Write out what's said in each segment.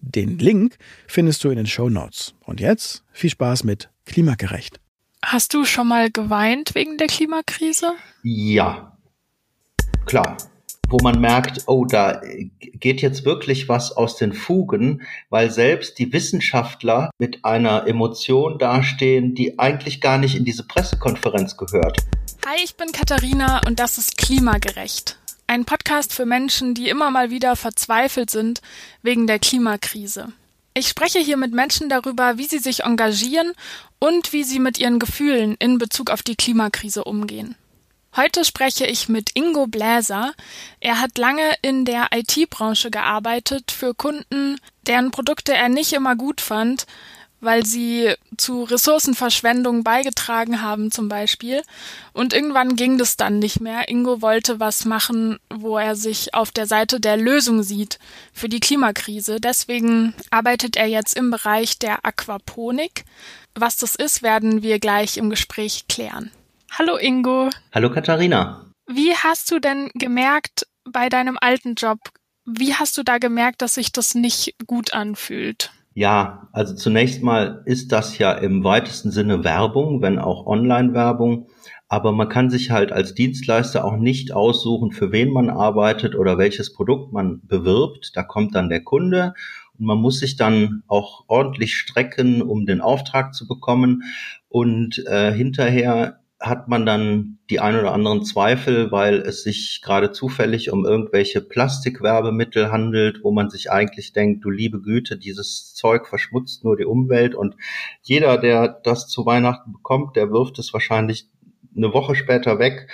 Den Link findest du in den Show Notes. Und jetzt viel Spaß mit Klimagerecht. Hast du schon mal geweint wegen der Klimakrise? Ja, klar. Wo man merkt, oh, da geht jetzt wirklich was aus den Fugen, weil selbst die Wissenschaftler mit einer Emotion dastehen, die eigentlich gar nicht in diese Pressekonferenz gehört. Hi, ich bin Katharina und das ist Klimagerecht. Ein Podcast für Menschen, die immer mal wieder verzweifelt sind wegen der Klimakrise. Ich spreche hier mit Menschen darüber, wie sie sich engagieren und wie sie mit ihren Gefühlen in Bezug auf die Klimakrise umgehen. Heute spreche ich mit Ingo Bläser. Er hat lange in der IT-Branche gearbeitet für Kunden, deren Produkte er nicht immer gut fand, weil sie zu Ressourcenverschwendung beigetragen haben zum Beispiel. Und irgendwann ging das dann nicht mehr. Ingo wollte was machen, wo er sich auf der Seite der Lösung sieht für die Klimakrise. Deswegen arbeitet er jetzt im Bereich der Aquaponik. Was das ist, werden wir gleich im Gespräch klären. Hallo Ingo. Hallo Katharina. Wie hast du denn gemerkt bei deinem alten Job, wie hast du da gemerkt, dass sich das nicht gut anfühlt? Ja, also zunächst mal ist das ja im weitesten Sinne Werbung, wenn auch Online-Werbung. Aber man kann sich halt als Dienstleister auch nicht aussuchen, für wen man arbeitet oder welches Produkt man bewirbt. Da kommt dann der Kunde und man muss sich dann auch ordentlich strecken, um den Auftrag zu bekommen. Und äh, hinterher hat man dann die ein oder anderen Zweifel, weil es sich gerade zufällig um irgendwelche Plastikwerbemittel handelt, wo man sich eigentlich denkt, du liebe Güte, dieses Zeug verschmutzt nur die Umwelt und jeder, der das zu Weihnachten bekommt, der wirft es wahrscheinlich eine Woche später weg.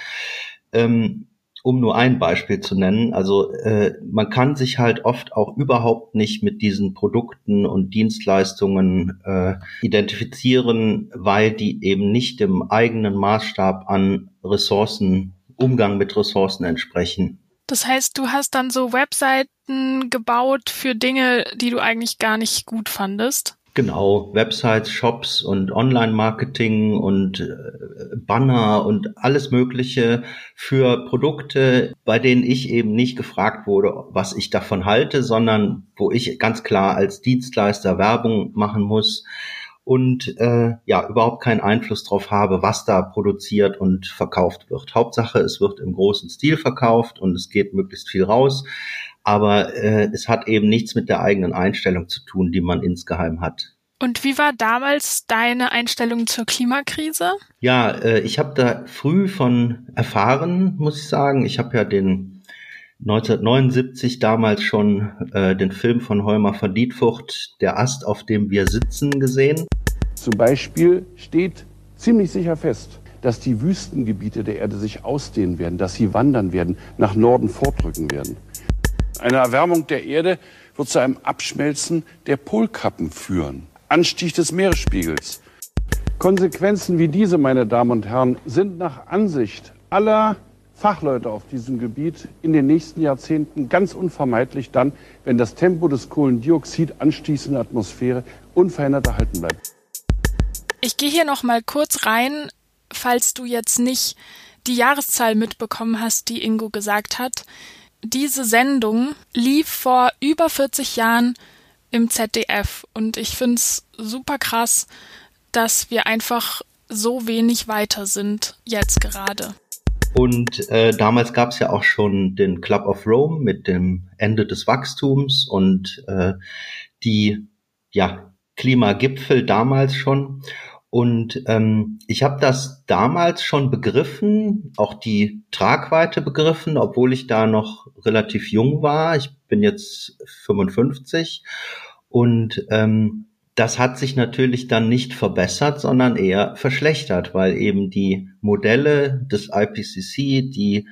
Ähm, um nur ein Beispiel zu nennen, also äh, man kann sich halt oft auch überhaupt nicht mit diesen Produkten und Dienstleistungen äh, identifizieren, weil die eben nicht dem eigenen Maßstab an Ressourcen, Umgang mit Ressourcen entsprechen. Das heißt, du hast dann so Webseiten gebaut für Dinge, die du eigentlich gar nicht gut fandest? Genau, Websites, Shops und Online-Marketing und äh, Banner und alles Mögliche für Produkte, bei denen ich eben nicht gefragt wurde, was ich davon halte, sondern wo ich ganz klar als Dienstleister Werbung machen muss und äh, ja überhaupt keinen Einfluss drauf habe, was da produziert und verkauft wird. Hauptsache, es wird im großen Stil verkauft und es geht möglichst viel raus aber äh, es hat eben nichts mit der eigenen Einstellung zu tun, die man insgeheim hat. Und wie war damals deine Einstellung zur Klimakrise? Ja, äh, ich habe da früh von erfahren, muss ich sagen. Ich habe ja den 1979 damals schon äh, den Film von Holmer von Dietfucht, Der Ast, auf dem wir sitzen, gesehen. Zum Beispiel steht ziemlich sicher fest, dass die Wüstengebiete der Erde sich ausdehnen werden, dass sie wandern werden, nach Norden vordrücken werden. Eine Erwärmung der Erde wird zu einem Abschmelzen der Polkappen führen. Anstieg des Meeresspiegels. Konsequenzen wie diese, meine Damen und Herren, sind nach Ansicht aller Fachleute auf diesem Gebiet in den nächsten Jahrzehnten ganz unvermeidlich dann, wenn das Tempo des Kohlendioxidanstiegs in der Atmosphäre unverändert erhalten bleibt. Ich gehe hier noch mal kurz rein, falls du jetzt nicht die Jahreszahl mitbekommen hast, die Ingo gesagt hat diese Sendung lief vor über 40 Jahren im ZDF und ich finde es super krass, dass wir einfach so wenig weiter sind jetzt gerade. Und äh, damals gab es ja auch schon den Club of Rome mit dem Ende des Wachstums und äh, die ja, Klimagipfel damals schon. Und ähm, ich habe das damals schon begriffen, auch die Tragweite begriffen, obwohl ich da noch relativ jung war. Ich bin jetzt 55 und ähm, das hat sich natürlich dann nicht verbessert, sondern eher verschlechtert, weil eben die Modelle des IPCC, die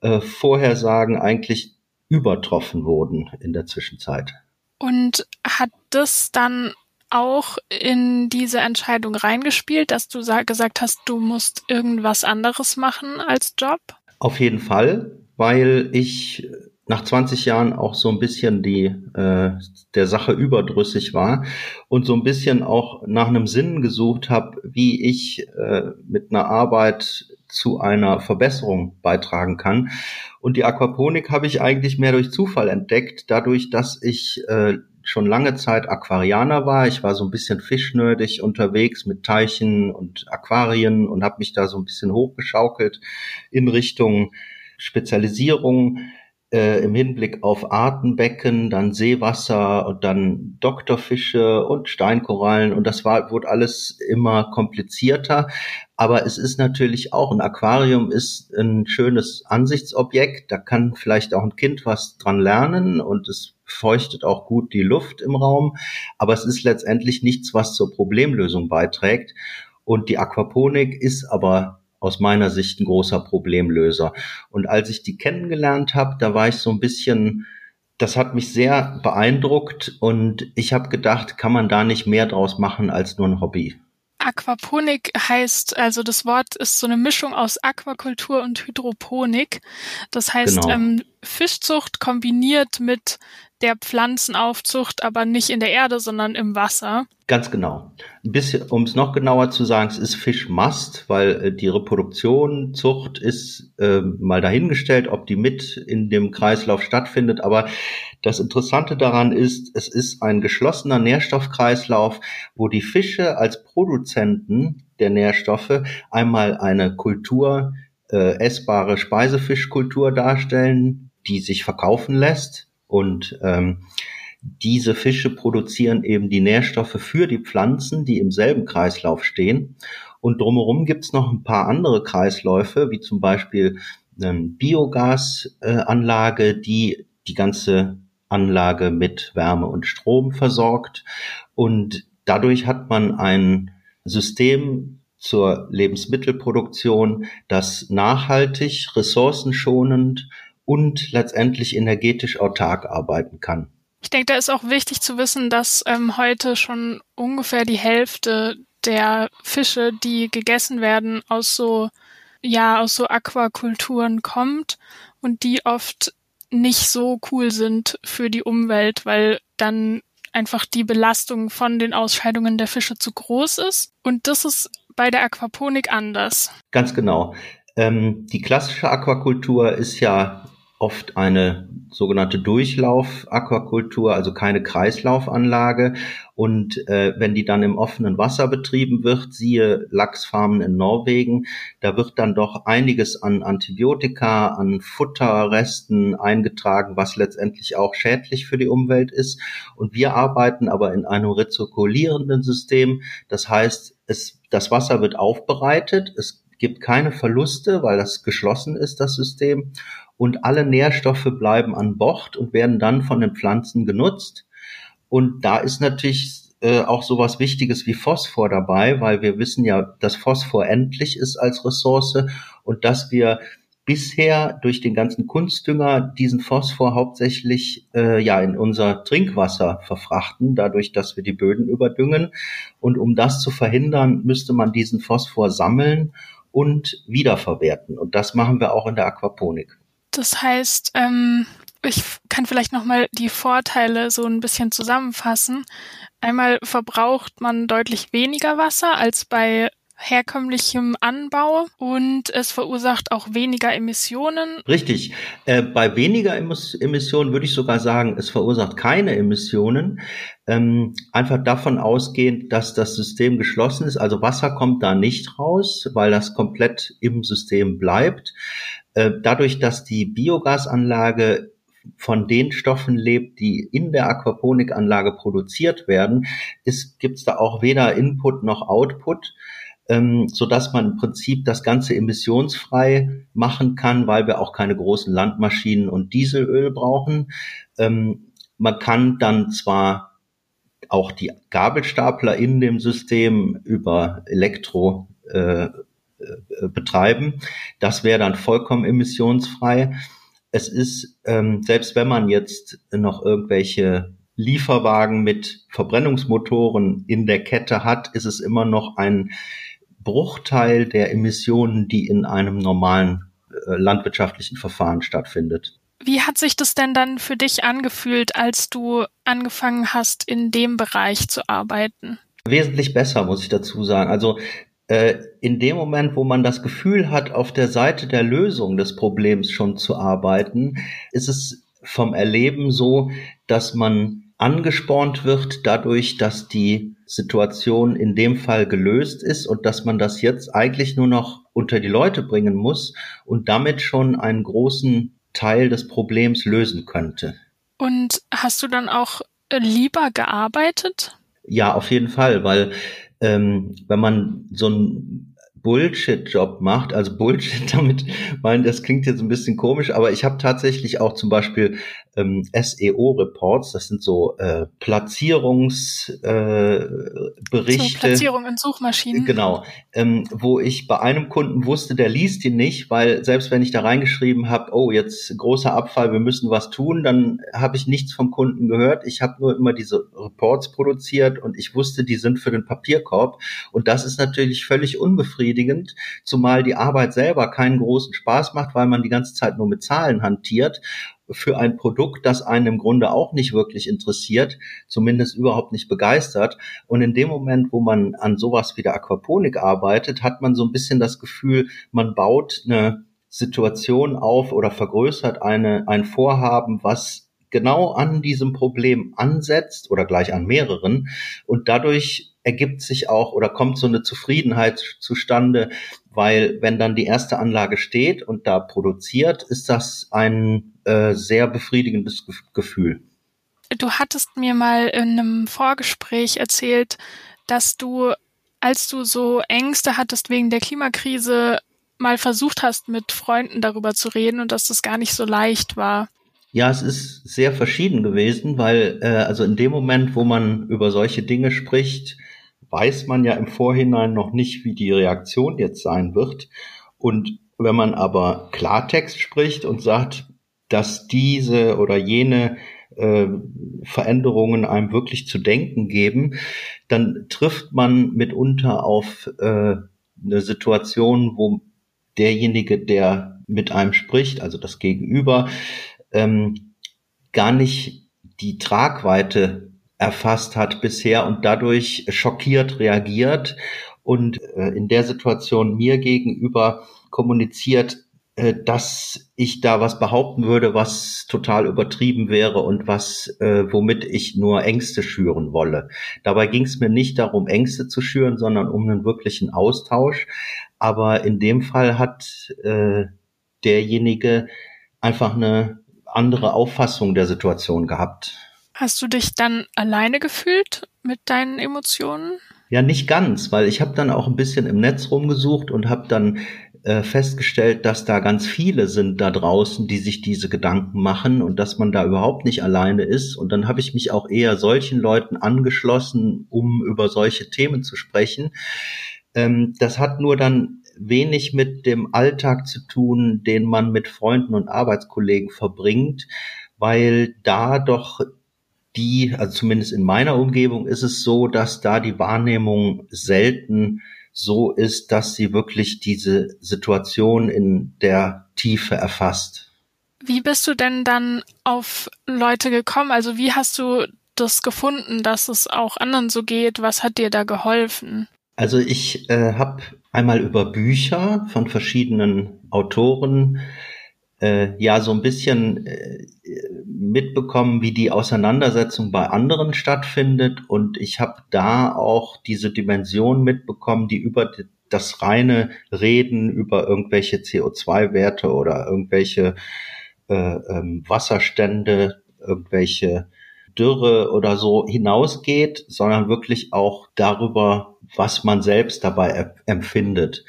äh, Vorhersagen eigentlich übertroffen wurden in der Zwischenzeit. Und hat das dann auch in diese Entscheidung reingespielt, dass du gesagt hast, du musst irgendwas anderes machen als Job? Auf jeden Fall, weil ich nach 20 Jahren auch so ein bisschen die äh, der Sache überdrüssig war und so ein bisschen auch nach einem Sinn gesucht habe, wie ich äh, mit einer Arbeit zu einer Verbesserung beitragen kann. Und die Aquaponik habe ich eigentlich mehr durch Zufall entdeckt, dadurch, dass ich äh, schon lange Zeit Aquarianer war. Ich war so ein bisschen fischnördig unterwegs mit Teichen und Aquarien und habe mich da so ein bisschen hochgeschaukelt in Richtung Spezialisierung äh, im Hinblick auf Artenbecken, dann Seewasser und dann Doktorfische und Steinkorallen und das war, wurde alles immer komplizierter. Aber es ist natürlich auch, ein Aquarium ist ein schönes Ansichtsobjekt, da kann vielleicht auch ein Kind was dran lernen und es feuchtet auch gut die Luft im Raum, aber es ist letztendlich nichts, was zur Problemlösung beiträgt. Und die Aquaponik ist aber aus meiner Sicht ein großer Problemlöser. Und als ich die kennengelernt habe, da war ich so ein bisschen, das hat mich sehr beeindruckt und ich habe gedacht, kann man da nicht mehr draus machen als nur ein Hobby? Aquaponik heißt, also das Wort ist so eine Mischung aus Aquakultur und Hydroponik. Das heißt genau. ähm, Fischzucht kombiniert mit der Pflanzenaufzucht, aber nicht in der Erde, sondern im Wasser. Ganz genau. Um es noch genauer zu sagen, es ist Fischmast, weil äh, die Reproduktion, Zucht ist äh, mal dahingestellt, ob die mit in dem Kreislauf stattfindet. Aber das Interessante daran ist, es ist ein geschlossener Nährstoffkreislauf, wo die Fische als Produzenten der Nährstoffe einmal eine Kultur, äh, essbare Speisefischkultur darstellen, die sich verkaufen lässt und ähm, diese Fische produzieren eben die Nährstoffe für die Pflanzen, die im selben Kreislauf stehen. Und drumherum gibt's noch ein paar andere Kreisläufe, wie zum Beispiel eine Biogasanlage, die die ganze Anlage mit Wärme und Strom versorgt. Und dadurch hat man ein System zur Lebensmittelproduktion, das nachhaltig, ressourcenschonend und letztendlich energetisch autark arbeiten kann. Ich denke, da ist auch wichtig zu wissen, dass ähm, heute schon ungefähr die Hälfte der Fische, die gegessen werden, aus so ja aus so Aquakulturen kommt und die oft nicht so cool sind für die Umwelt, weil dann einfach die Belastung von den Ausscheidungen der Fische zu groß ist. Und das ist bei der Aquaponik anders. Ganz genau. Ähm, die klassische Aquakultur ist ja oft eine sogenannte Durchlauf-Aquakultur, also keine Kreislaufanlage. Und äh, wenn die dann im offenen Wasser betrieben wird, siehe Lachsfarmen in Norwegen, da wird dann doch einiges an Antibiotika, an Futterresten eingetragen, was letztendlich auch schädlich für die Umwelt ist. Und wir arbeiten aber in einem rezirkulierenden System. Das heißt, es, das Wasser wird aufbereitet, es gibt keine Verluste, weil das geschlossen ist, das System und alle Nährstoffe bleiben an Bord und werden dann von den Pflanzen genutzt. Und da ist natürlich äh, auch sowas Wichtiges wie Phosphor dabei, weil wir wissen ja, dass Phosphor endlich ist als Ressource und dass wir bisher durch den ganzen Kunstdünger diesen Phosphor hauptsächlich äh, ja in unser Trinkwasser verfrachten, dadurch, dass wir die Böden überdüngen. Und um das zu verhindern, müsste man diesen Phosphor sammeln und wiederverwerten. Und das machen wir auch in der Aquaponik. Das heißt, ähm, ich kann vielleicht nochmal die Vorteile so ein bisschen zusammenfassen. Einmal verbraucht man deutlich weniger Wasser als bei herkömmlichem Anbau und es verursacht auch weniger Emissionen. Richtig. Äh, bei weniger Emissionen würde ich sogar sagen, es verursacht keine Emissionen. Ähm, einfach davon ausgehend, dass das System geschlossen ist. Also Wasser kommt da nicht raus, weil das komplett im System bleibt. Äh, dadurch, dass die Biogasanlage von den Stoffen lebt, die in der Aquaponikanlage produziert werden, gibt es da auch weder Input noch Output ähm, so dass man im Prinzip das Ganze emissionsfrei machen kann, weil wir auch keine großen Landmaschinen und Dieselöl brauchen. Ähm, man kann dann zwar auch die Gabelstapler in dem System über Elektro äh, betreiben. Das wäre dann vollkommen emissionsfrei. Es ist, ähm, selbst wenn man jetzt noch irgendwelche Lieferwagen mit Verbrennungsmotoren in der Kette hat, ist es immer noch ein Bruchteil der Emissionen, die in einem normalen äh, landwirtschaftlichen Verfahren stattfindet. Wie hat sich das denn dann für dich angefühlt, als du angefangen hast, in dem Bereich zu arbeiten? Wesentlich besser, muss ich dazu sagen. Also äh, in dem Moment, wo man das Gefühl hat, auf der Seite der Lösung des Problems schon zu arbeiten, ist es vom Erleben so, dass man angespornt wird dadurch, dass die Situation in dem Fall gelöst ist und dass man das jetzt eigentlich nur noch unter die Leute bringen muss und damit schon einen großen Teil des Problems lösen könnte. Und hast du dann auch lieber gearbeitet? Ja, auf jeden Fall, weil ähm, wenn man so ein Bullshit-Job macht, also Bullshit damit, mein, das klingt jetzt ein bisschen komisch, aber ich habe tatsächlich auch zum Beispiel ähm, SEO-Reports, das sind so äh, Platzierungsberichte. Äh, so Platzierung in Suchmaschinen. Genau, ähm, wo ich bei einem Kunden wusste, der liest die nicht, weil selbst wenn ich da reingeschrieben habe, oh, jetzt großer Abfall, wir müssen was tun, dann habe ich nichts vom Kunden gehört. Ich habe nur immer diese Reports produziert und ich wusste, die sind für den Papierkorb. Und das ist natürlich völlig unbefriedigend, zumal die Arbeit selber keinen großen Spaß macht, weil man die ganze Zeit nur mit Zahlen hantiert für ein Produkt, das einen im Grunde auch nicht wirklich interessiert, zumindest überhaupt nicht begeistert. Und in dem Moment, wo man an sowas wie der Aquaponik arbeitet, hat man so ein bisschen das Gefühl, man baut eine Situation auf oder vergrößert eine, ein Vorhaben, was genau an diesem Problem ansetzt oder gleich an mehreren. Und dadurch ergibt sich auch oder kommt so eine Zufriedenheit zustande, weil wenn dann die erste Anlage steht und da produziert, ist das ein äh, sehr befriedigendes Gefühl. Du hattest mir mal in einem Vorgespräch erzählt, dass du, als du so Ängste hattest wegen der Klimakrise, mal versucht hast, mit Freunden darüber zu reden und dass das gar nicht so leicht war. Ja, es ist sehr verschieden gewesen, weil äh, also in dem Moment, wo man über solche Dinge spricht, weiß man ja im Vorhinein noch nicht, wie die Reaktion jetzt sein wird. Und wenn man aber Klartext spricht und sagt, dass diese oder jene äh, Veränderungen einem wirklich zu denken geben, dann trifft man mitunter auf äh, eine Situation, wo derjenige, der mit einem spricht, also das Gegenüber, ähm, gar nicht die Tragweite erfasst hat bisher und dadurch schockiert reagiert und äh, in der Situation mir gegenüber kommuniziert, äh, dass ich da was behaupten würde, was total übertrieben wäre und was, äh, womit ich nur Ängste schüren wolle. Dabei ging es mir nicht darum, Ängste zu schüren, sondern um einen wirklichen Austausch. Aber in dem Fall hat äh, derjenige einfach eine andere Auffassung der Situation gehabt. Hast du dich dann alleine gefühlt mit deinen Emotionen? Ja, nicht ganz, weil ich habe dann auch ein bisschen im Netz rumgesucht und habe dann äh, festgestellt, dass da ganz viele sind da draußen, die sich diese Gedanken machen und dass man da überhaupt nicht alleine ist. Und dann habe ich mich auch eher solchen Leuten angeschlossen, um über solche Themen zu sprechen. Ähm, das hat nur dann wenig mit dem Alltag zu tun, den man mit Freunden und Arbeitskollegen verbringt, weil da doch die, also zumindest in meiner Umgebung ist es so, dass da die Wahrnehmung selten so ist, dass sie wirklich diese Situation in der Tiefe erfasst. Wie bist du denn dann auf Leute gekommen? Also wie hast du das gefunden, dass es auch anderen so geht? Was hat dir da geholfen? Also ich äh, habe einmal über Bücher von verschiedenen Autoren äh, ja so ein bisschen äh, mitbekommen, wie die Auseinandersetzung bei anderen stattfindet. Und ich habe da auch diese Dimension mitbekommen, die über das reine Reden über irgendwelche CO2-Werte oder irgendwelche äh, ähm, Wasserstände, irgendwelche Dürre oder so hinausgeht, sondern wirklich auch darüber, was man selbst dabei empfindet.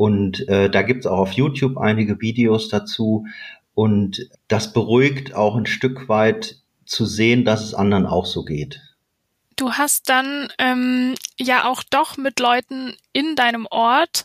Und äh, da gibt's auch auf YouTube einige Videos dazu. Und das beruhigt auch ein Stück weit zu sehen, dass es anderen auch so geht. Du hast dann ähm, ja auch doch mit Leuten in deinem Ort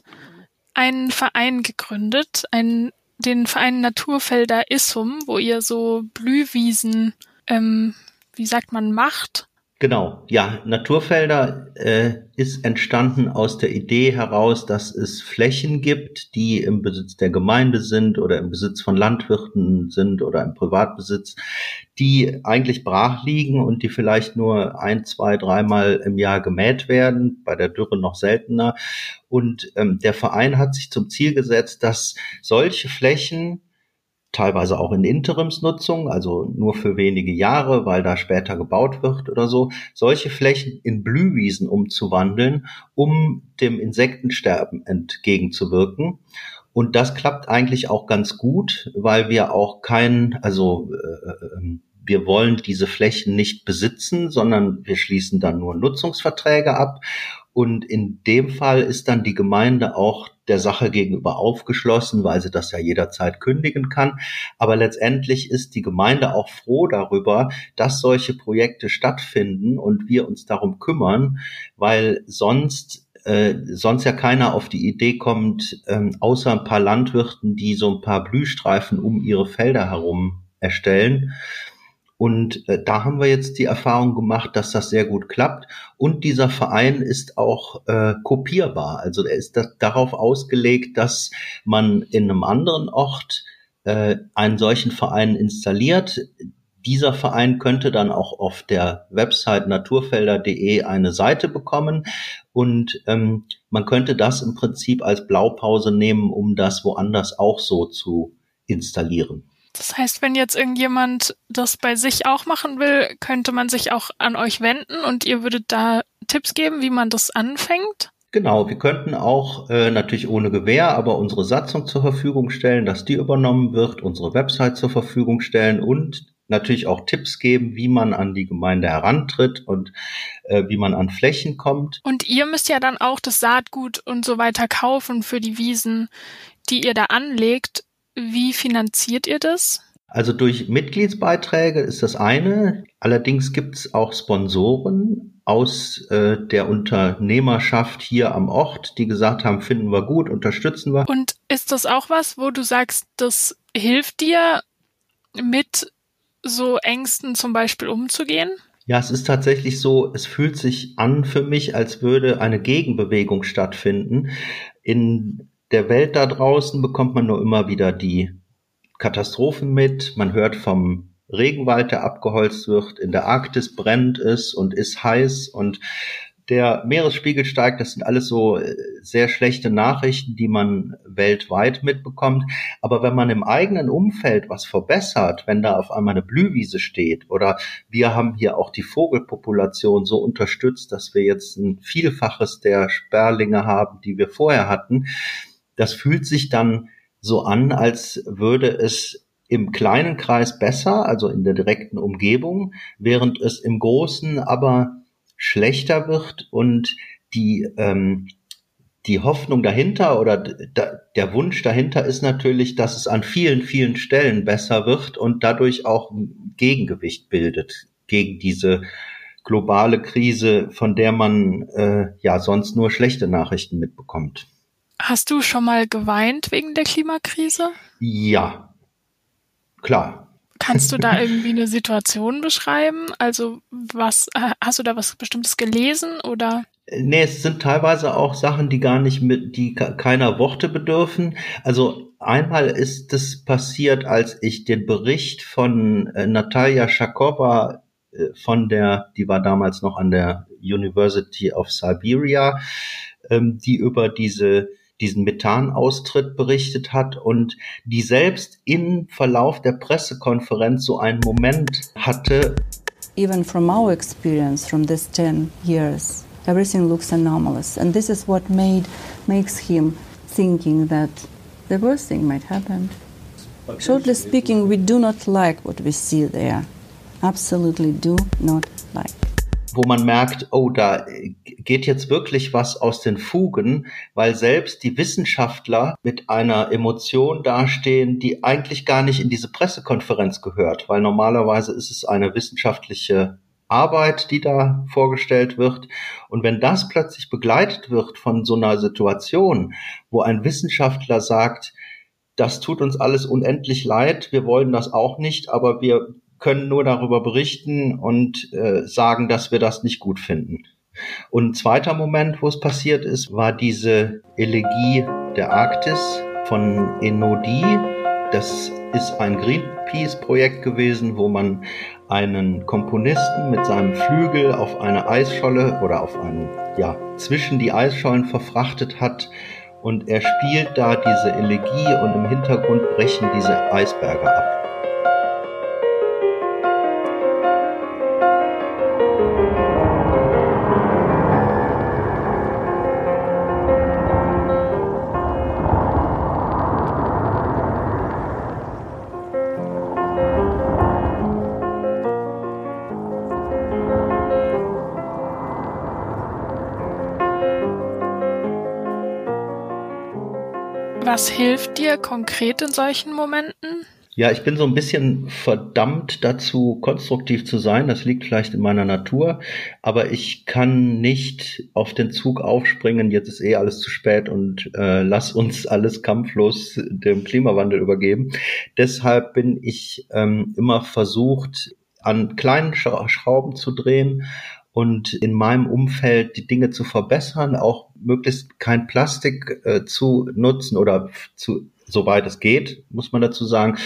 einen Verein gegründet, einen, den Verein Naturfelder Issum, wo ihr so Blühwiesen, ähm, wie sagt man, macht Genau, ja, Naturfelder äh, ist entstanden aus der Idee heraus, dass es Flächen gibt, die im Besitz der Gemeinde sind oder im Besitz von Landwirten sind oder im Privatbesitz, die eigentlich brach liegen und die vielleicht nur ein, zwei, dreimal im Jahr gemäht werden, bei der Dürre noch seltener. Und ähm, der Verein hat sich zum Ziel gesetzt, dass solche Flächen teilweise auch in Interimsnutzung, also nur für wenige Jahre, weil da später gebaut wird oder so, solche Flächen in Blühwiesen umzuwandeln, um dem Insektensterben entgegenzuwirken. Und das klappt eigentlich auch ganz gut, weil wir auch kein, also äh, ähm, wir wollen diese Flächen nicht besitzen, sondern wir schließen dann nur Nutzungsverträge ab. Und in dem Fall ist dann die Gemeinde auch der Sache gegenüber aufgeschlossen, weil sie das ja jederzeit kündigen kann. Aber letztendlich ist die Gemeinde auch froh darüber, dass solche Projekte stattfinden und wir uns darum kümmern, weil sonst äh, sonst ja keiner auf die Idee kommt, ähm, außer ein paar Landwirten, die so ein paar Blühstreifen um ihre Felder herum erstellen, und äh, da haben wir jetzt die Erfahrung gemacht, dass das sehr gut klappt. Und dieser Verein ist auch äh, kopierbar. Also er ist das, darauf ausgelegt, dass man in einem anderen Ort äh, einen solchen Verein installiert. Dieser Verein könnte dann auch auf der Website naturfelder.de eine Seite bekommen und ähm, man könnte das im Prinzip als Blaupause nehmen, um das woanders auch so zu installieren. Das heißt, wenn jetzt irgendjemand das bei sich auch machen will, könnte man sich auch an euch wenden und ihr würdet da Tipps geben, wie man das anfängt? Genau, wir könnten auch äh, natürlich ohne Gewähr, aber unsere Satzung zur Verfügung stellen, dass die übernommen wird, unsere Website zur Verfügung stellen und natürlich auch Tipps geben, wie man an die Gemeinde herantritt und äh, wie man an Flächen kommt. Und ihr müsst ja dann auch das Saatgut und so weiter kaufen für die Wiesen, die ihr da anlegt. Wie finanziert ihr das? Also durch Mitgliedsbeiträge ist das eine. Allerdings gibt es auch Sponsoren aus äh, der Unternehmerschaft hier am Ort, die gesagt haben, finden wir gut, unterstützen wir. Und ist das auch was, wo du sagst, das hilft dir mit so Ängsten zum Beispiel umzugehen? Ja, es ist tatsächlich so, es fühlt sich an für mich, als würde eine Gegenbewegung stattfinden. In der Welt da draußen bekommt man nur immer wieder die Katastrophen mit. Man hört vom Regenwald, der abgeholzt wird, in der Arktis brennt es und ist heiß und der Meeresspiegel steigt. Das sind alles so äh, sehr schlechte Nachrichten, die man weltweit mitbekommt. Aber wenn man im eigenen Umfeld was verbessert, wenn da auf einmal eine Blühwiese steht oder wir haben hier auch die Vogelpopulation so unterstützt, dass wir jetzt ein Vielfaches der Sperlinge haben, die wir vorher hatten, das fühlt sich dann so an, als würde es im kleinen Kreis besser, also in der direkten Umgebung, während es im großen aber schlechter wird und die ähm, die Hoffnung dahinter oder der Wunsch dahinter ist natürlich, dass es an vielen, vielen Stellen besser wird und dadurch auch ein Gegengewicht bildet gegen diese globale Krise, von der man äh, ja sonst nur schlechte Nachrichten mitbekommt. Hast du schon mal geweint wegen der Klimakrise? Ja, klar. Kannst du da irgendwie eine Situation beschreiben? Also was hast du da was Bestimmtes gelesen oder? Nee, es sind teilweise auch Sachen, die gar nicht mit, die keiner Worte bedürfen. Also einmal ist es passiert, als ich den Bericht von äh, Natalia Schakova äh, von der, die war damals noch an der University of Siberia, ähm, die über diese diesen Methanaustritt berichtet hat und die selbst im Verlauf der Pressekonferenz so einen Moment hatte. Even from our experience from these 10 years, everything looks anomalous. And this is what made, makes him thinking that the worst thing might happen. Shortly speaking, we do not like what we see there. Absolutely do not like wo man merkt, oh, da geht jetzt wirklich was aus den Fugen, weil selbst die Wissenschaftler mit einer Emotion dastehen, die eigentlich gar nicht in diese Pressekonferenz gehört, weil normalerweise ist es eine wissenschaftliche Arbeit, die da vorgestellt wird. Und wenn das plötzlich begleitet wird von so einer Situation, wo ein Wissenschaftler sagt, das tut uns alles unendlich leid, wir wollen das auch nicht, aber wir können nur darüber berichten und äh, sagen, dass wir das nicht gut finden. Und ein zweiter Moment, wo es passiert ist, war diese Elegie der Arktis von Enodi. Das ist ein Greenpeace-Projekt gewesen, wo man einen Komponisten mit seinem Flügel auf eine Eisscholle oder auf einen, ja, zwischen die Eisschollen verfrachtet hat. Und er spielt da diese Elegie und im Hintergrund brechen diese Eisberge ab. Was hilft dir konkret in solchen Momenten? Ja, ich bin so ein bisschen verdammt dazu, konstruktiv zu sein. Das liegt vielleicht in meiner Natur. Aber ich kann nicht auf den Zug aufspringen, jetzt ist eh alles zu spät und äh, lass uns alles kampflos dem Klimawandel übergeben. Deshalb bin ich ähm, immer versucht, an kleinen Schrauben zu drehen und in meinem Umfeld die Dinge zu verbessern, auch möglichst kein Plastik äh, zu nutzen oder zu, soweit es geht, muss man dazu sagen.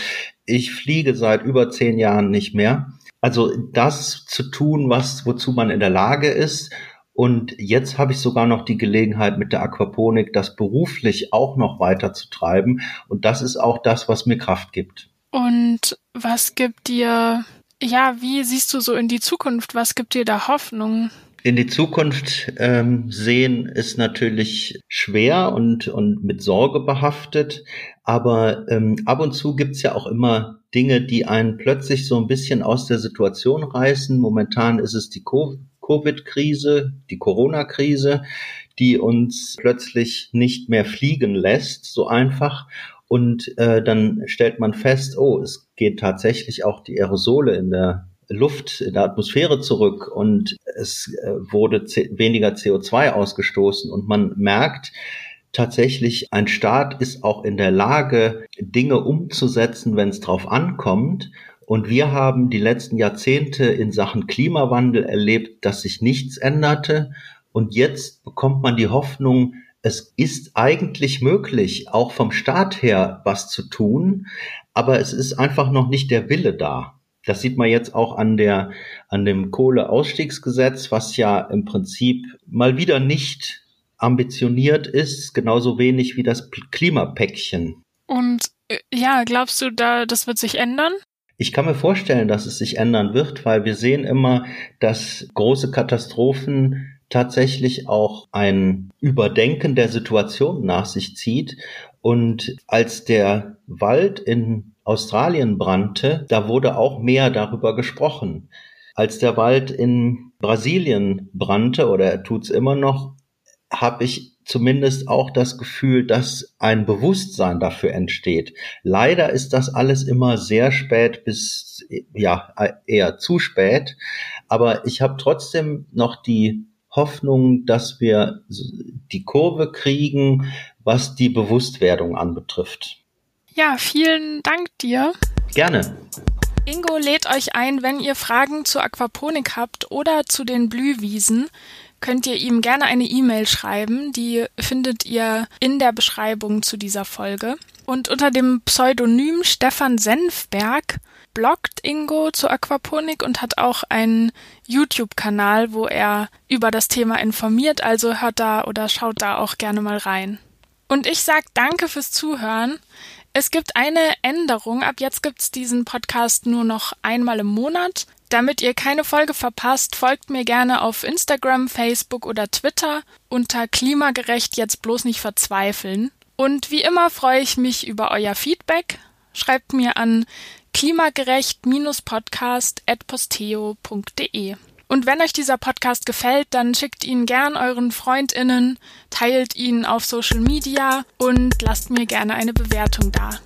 Ich fliege seit über zehn Jahren nicht mehr. Also das zu tun, was, wozu man in der Lage ist. Und jetzt habe ich sogar noch die Gelegenheit mit der Aquaponik, das beruflich auch noch weiter zu treiben. Und das ist auch das, was mir Kraft gibt. Und was gibt dir ja, wie siehst du so in die Zukunft? Was gibt dir da Hoffnung? In die Zukunft ähm, sehen ist natürlich schwer und, und mit Sorge behaftet, aber ähm, ab und zu gibt's ja auch immer Dinge, die einen plötzlich so ein bisschen aus der Situation reißen. Momentan ist es die Covid-Krise, die Corona-Krise, die uns plötzlich nicht mehr fliegen lässt, so einfach. Und äh, dann stellt man fest, oh, es geht tatsächlich auch die Aerosole in der Luft, in der Atmosphäre zurück und es äh, wurde weniger CO2 ausgestoßen und man merkt, tatsächlich, ein Staat ist auch in der Lage, Dinge umzusetzen, wenn es drauf ankommt. Und wir haben die letzten Jahrzehnte in Sachen Klimawandel erlebt, dass sich nichts änderte. Und jetzt bekommt man die Hoffnung, es ist eigentlich möglich, auch vom Staat her was zu tun, aber es ist einfach noch nicht der Wille da. Das sieht man jetzt auch an der, an dem Kohleausstiegsgesetz, was ja im Prinzip mal wieder nicht ambitioniert ist, genauso wenig wie das Klimapäckchen. Und äh, ja, glaubst du, da das wird sich ändern? Ich kann mir vorstellen, dass es sich ändern wird, weil wir sehen immer, dass große Katastrophen tatsächlich auch ein Überdenken der Situation nach sich zieht. Und als der Wald in Australien brannte, da wurde auch mehr darüber gesprochen. Als der Wald in Brasilien brannte, oder er tut's immer noch, habe ich zumindest auch das Gefühl, dass ein Bewusstsein dafür entsteht. Leider ist das alles immer sehr spät bis ja eher zu spät, aber ich habe trotzdem noch die Hoffnung, dass wir die Kurve kriegen, was die Bewusstwerdung anbetrifft. Ja, vielen Dank dir. Gerne. Ingo lädt euch ein, wenn ihr Fragen zur Aquaponik habt oder zu den Blühwiesen, könnt ihr ihm gerne eine E-Mail schreiben. Die findet ihr in der Beschreibung zu dieser Folge. Und unter dem Pseudonym Stefan Senfberg bloggt Ingo zur Aquaponik und hat auch einen YouTube-Kanal, wo er über das Thema informiert. Also hört da oder schaut da auch gerne mal rein. Und ich sag danke fürs Zuhören. Es gibt eine Änderung. Ab jetzt gibt's diesen Podcast nur noch einmal im Monat. Damit ihr keine Folge verpasst, folgt mir gerne auf Instagram, Facebook oder Twitter unter klimagerecht jetzt bloß nicht verzweifeln. Und wie immer freue ich mich über euer Feedback schreibt mir an klimagerecht-podcast.posteo.de. Und wenn euch dieser Podcast gefällt, dann schickt ihn gern euren FreundInnen, teilt ihn auf Social Media und lasst mir gerne eine Bewertung da.